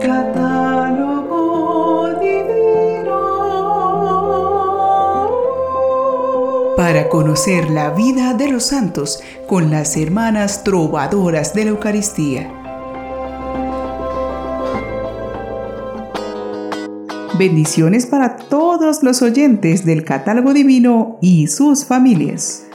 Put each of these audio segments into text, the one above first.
Catálogo divino. Para conocer la vida de los santos con las hermanas trovadoras de la Eucaristía. Bendiciones para todos los oyentes del catálogo divino y sus familias.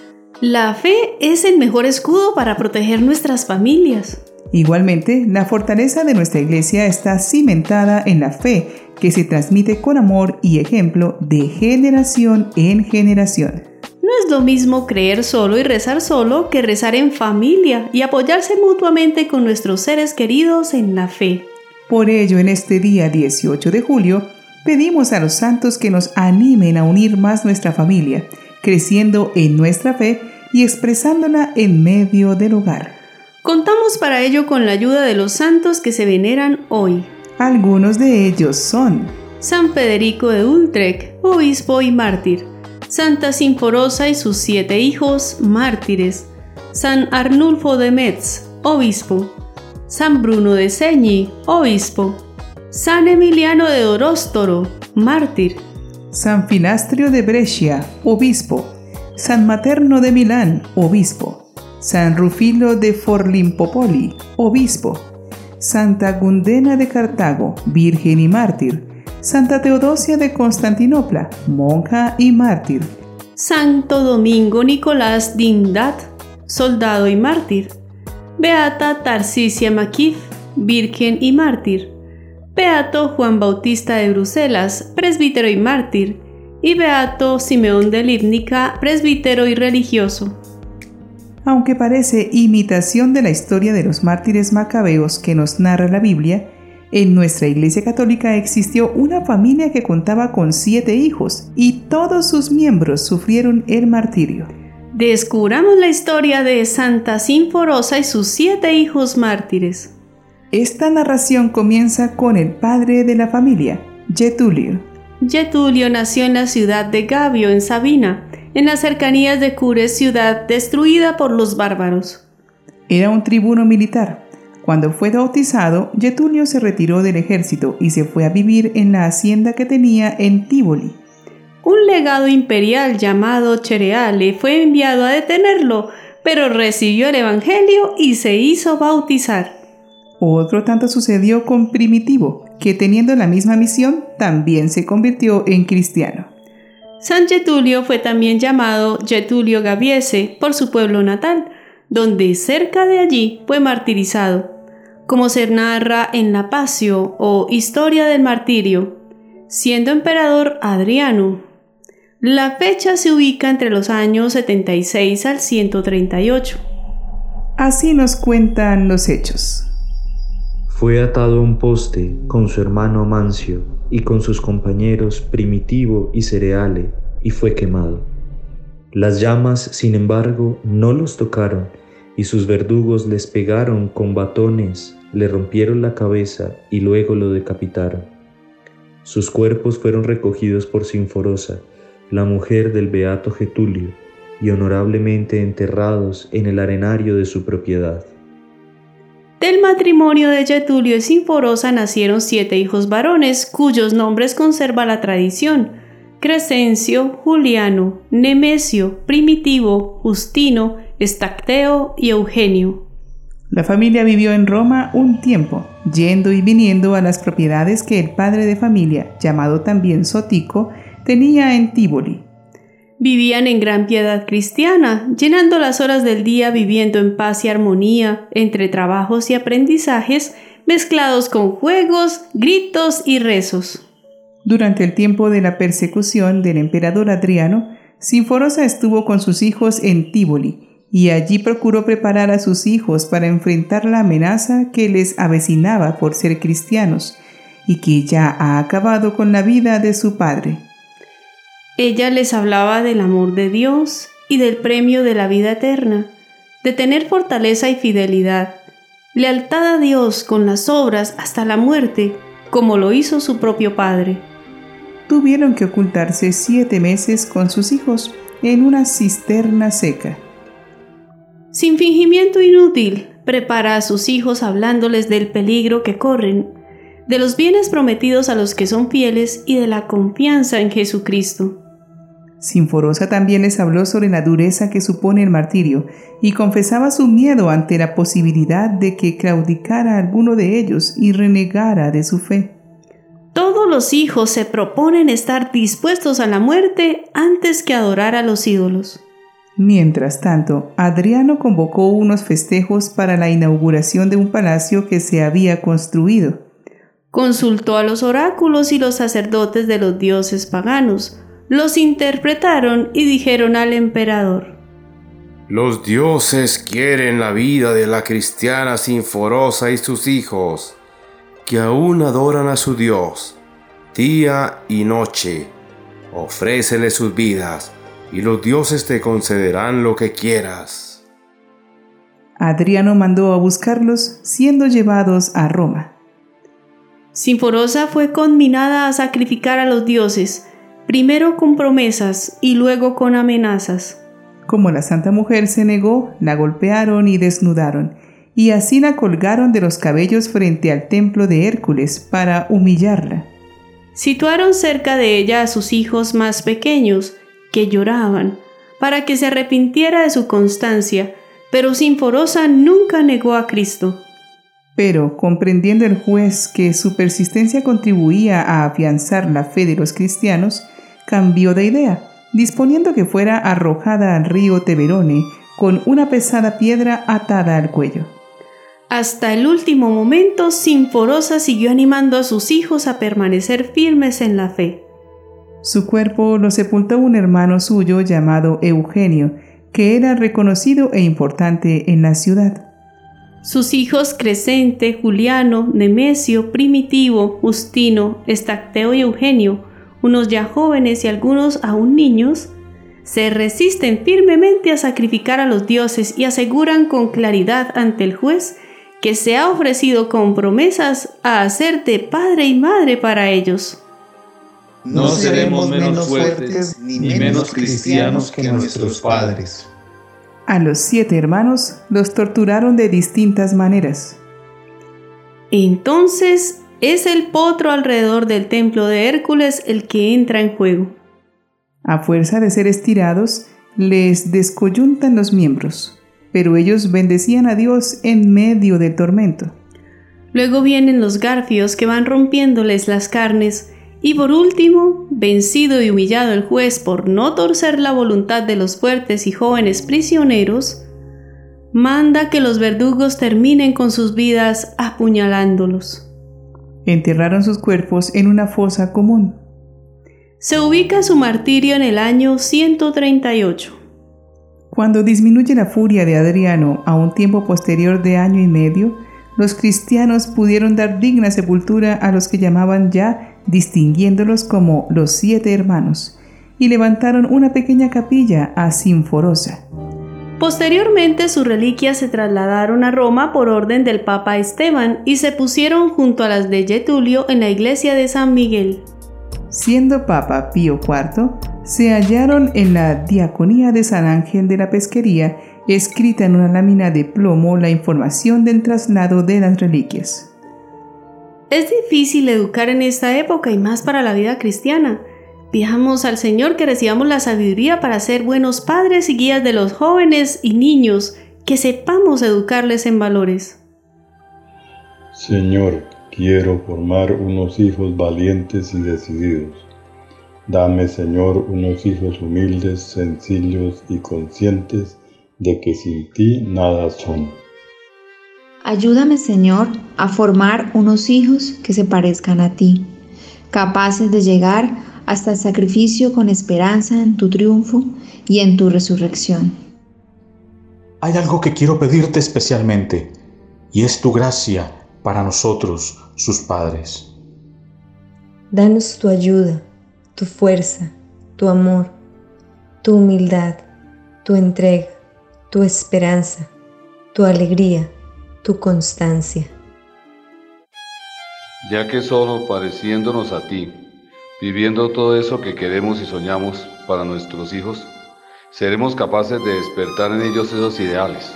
La fe es el mejor escudo para proteger nuestras familias. Igualmente, la fortaleza de nuestra iglesia está cimentada en la fe que se transmite con amor y ejemplo de generación en generación. No es lo mismo creer solo y rezar solo que rezar en familia y apoyarse mutuamente con nuestros seres queridos en la fe. Por ello, en este día 18 de julio, Pedimos a los santos que nos animen a unir más nuestra familia, creciendo en nuestra fe y expresándola en medio del hogar. Contamos para ello con la ayuda de los santos que se veneran hoy. Algunos de ellos son San Federico de Utrecht, obispo y mártir. Santa Sinforosa y sus siete hijos, mártires. San Arnulfo de Metz, obispo. San Bruno de Segni, obispo. San Emiliano de Oróstoro, mártir. San Filastrio de Brescia, obispo. San Materno de Milán, obispo. San Rufilo de Forlimpopoli, obispo. Santa Gundena de Cartago, virgen y mártir. Santa Teodosia de Constantinopla, monja y mártir. Santo Domingo Nicolás Dindat, soldado y mártir. Beata Tarcisia Maquif, virgen y mártir. Beato Juan Bautista de Bruselas, presbítero y mártir, y Beato Simeón de Líbnica, presbítero y religioso. Aunque parece imitación de la historia de los mártires macabeos que nos narra la Biblia, en nuestra Iglesia Católica existió una familia que contaba con siete hijos y todos sus miembros sufrieron el martirio. Descubramos la historia de Santa Sinforosa y sus siete hijos mártires. Esta narración comienza con el padre de la familia, Getulio. Getulio nació en la ciudad de Gabio, en Sabina, en las cercanías de Cures, ciudad destruida por los bárbaros. Era un tribuno militar. Cuando fue bautizado, Getulio se retiró del ejército y se fue a vivir en la hacienda que tenía en Tívoli. Un legado imperial llamado Chereale fue enviado a detenerlo, pero recibió el Evangelio y se hizo bautizar. Otro tanto sucedió con Primitivo, que teniendo la misma misión también se convirtió en cristiano. San Getulio fue también llamado Getulio Gaviese por su pueblo natal, donde cerca de allí fue martirizado, como se narra en la Pasio o Historia del Martirio, siendo emperador Adriano. La fecha se ubica entre los años 76 al 138. Así nos cuentan los hechos. Fue atado a un poste con su hermano Mancio y con sus compañeros Primitivo y Cereale y fue quemado. Las llamas, sin embargo, no los tocaron y sus verdugos les pegaron con batones, le rompieron la cabeza y luego lo decapitaron. Sus cuerpos fueron recogidos por Sinforosa, la mujer del beato Getulio, y honorablemente enterrados en el arenario de su propiedad. Del matrimonio de Getulio y Sinforosa nacieron siete hijos varones, cuyos nombres conserva la tradición: Crescencio, Juliano, Nemesio, Primitivo, Justino, Estacteo y Eugenio. La familia vivió en Roma un tiempo, yendo y viniendo a las propiedades que el padre de familia, llamado también Sotico, tenía en Tívoli. Vivían en gran piedad cristiana, llenando las horas del día viviendo en paz y armonía, entre trabajos y aprendizajes, mezclados con juegos, gritos y rezos. Durante el tiempo de la persecución del emperador Adriano, Sinforosa estuvo con sus hijos en Tívoli, y allí procuró preparar a sus hijos para enfrentar la amenaza que les avecinaba por ser cristianos, y que ya ha acabado con la vida de su padre. Ella les hablaba del amor de Dios y del premio de la vida eterna, de tener fortaleza y fidelidad, lealtad a Dios con las obras hasta la muerte, como lo hizo su propio padre. Tuvieron que ocultarse siete meses con sus hijos en una cisterna seca. Sin fingimiento inútil, prepara a sus hijos hablándoles del peligro que corren, de los bienes prometidos a los que son fieles y de la confianza en Jesucristo. Sinforosa también les habló sobre la dureza que supone el martirio y confesaba su miedo ante la posibilidad de que claudicara alguno de ellos y renegara de su fe. Todos los hijos se proponen estar dispuestos a la muerte antes que adorar a los ídolos. Mientras tanto, Adriano convocó unos festejos para la inauguración de un palacio que se había construido. Consultó a los oráculos y los sacerdotes de los dioses paganos, los interpretaron y dijeron al emperador, Los dioses quieren la vida de la cristiana Sinforosa y sus hijos, que aún adoran a su Dios, día y noche. Ofrécele sus vidas, y los dioses te concederán lo que quieras. Adriano mandó a buscarlos, siendo llevados a Roma. Sinforosa fue conminada a sacrificar a los dioses, primero con promesas y luego con amenazas. Como la santa mujer se negó, la golpearon y desnudaron, y así la colgaron de los cabellos frente al templo de Hércules para humillarla. Situaron cerca de ella a sus hijos más pequeños, que lloraban, para que se arrepintiera de su constancia, pero Sinforosa nunca negó a Cristo. Pero, comprendiendo el juez que su persistencia contribuía a afianzar la fe de los cristianos, cambió de idea, disponiendo que fuera arrojada al río Teverone con una pesada piedra atada al cuello. Hasta el último momento, Sinforosa siguió animando a sus hijos a permanecer firmes en la fe. Su cuerpo lo sepultó un hermano suyo llamado Eugenio, que era reconocido e importante en la ciudad. Sus hijos Crescente, Juliano, Nemesio, Primitivo, Justino, Estacteo y Eugenio unos ya jóvenes y algunos aún niños, se resisten firmemente a sacrificar a los dioses y aseguran con claridad ante el juez que se ha ofrecido con promesas a hacerte padre y madre para ellos. No seremos menos fuertes ni menos cristianos que nuestros padres. A los siete hermanos los torturaron de distintas maneras. Entonces es el potro alrededor del templo de Hércules el que entra en juego. A fuerza de ser estirados, les descoyuntan los miembros, pero ellos bendecían a Dios en medio del tormento. Luego vienen los garfios que van rompiéndoles las carnes, y por último, vencido y humillado el juez por no torcer la voluntad de los fuertes y jóvenes prisioneros, manda que los verdugos terminen con sus vidas apuñalándolos. Enterraron sus cuerpos en una fosa común. Se ubica su martirio en el año 138. Cuando disminuye la furia de Adriano a un tiempo posterior de año y medio, los cristianos pudieron dar digna sepultura a los que llamaban ya distinguiéndolos como los siete hermanos, y levantaron una pequeña capilla a Sinforosa. Posteriormente sus reliquias se trasladaron a Roma por orden del Papa Esteban y se pusieron junto a las de Getulio en la iglesia de San Miguel. Siendo Papa Pío IV, se hallaron en la Diaconía de San Ángel de la Pesquería, escrita en una lámina de plomo la información del traslado de las reliquias. Es difícil educar en esta época y más para la vida cristiana. Pidamos al Señor que recibamos la sabiduría para ser buenos padres y guías de los jóvenes y niños, que sepamos educarles en valores. Señor, quiero formar unos hijos valientes y decididos. Dame, Señor, unos hijos humildes, sencillos y conscientes de que sin ti nada son. Ayúdame, Señor, a formar unos hijos que se parezcan a ti, capaces de llegar hasta el sacrificio con esperanza en tu triunfo y en tu resurrección. Hay algo que quiero pedirte especialmente, y es tu gracia para nosotros, sus padres. Danos tu ayuda, tu fuerza, tu amor, tu humildad, tu entrega, tu esperanza, tu alegría, tu constancia. Ya que solo pareciéndonos a ti, viviendo todo eso que queremos y soñamos para nuestros hijos, seremos capaces de despertar en ellos esos ideales.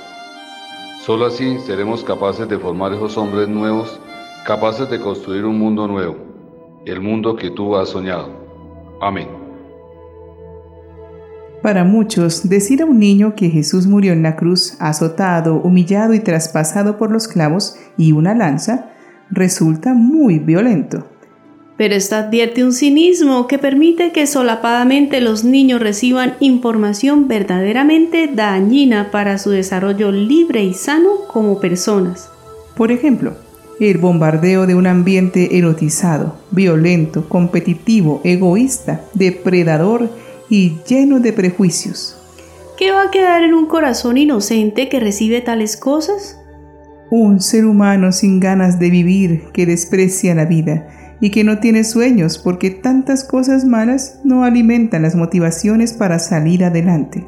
Solo así seremos capaces de formar esos hombres nuevos capaces de construir un mundo nuevo, el mundo que tú has soñado. Amén. Para muchos, decir a un niño que Jesús murió en la cruz, azotado, humillado y traspasado por los clavos y una lanza, resulta muy violento. Pero esto advierte un cinismo que permite que solapadamente los niños reciban información verdaderamente dañina para su desarrollo libre y sano como personas. Por ejemplo, el bombardeo de un ambiente erotizado, violento, competitivo, egoísta, depredador y lleno de prejuicios. ¿Qué va a quedar en un corazón inocente que recibe tales cosas? Un ser humano sin ganas de vivir que desprecia la vida y que no tiene sueños porque tantas cosas malas no alimentan las motivaciones para salir adelante.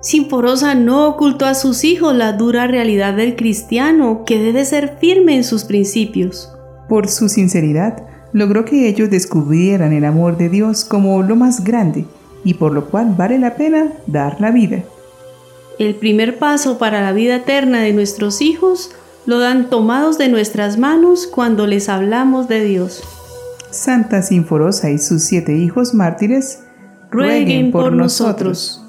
Sinforosa no ocultó a sus hijos la dura realidad del cristiano que debe ser firme en sus principios. Por su sinceridad, logró que ellos descubrieran el amor de Dios como lo más grande y por lo cual vale la pena dar la vida. El primer paso para la vida eterna de nuestros hijos lo dan tomados de nuestras manos cuando les hablamos de Dios. Santa Sinforosa y sus siete hijos mártires, rueguen por nosotros.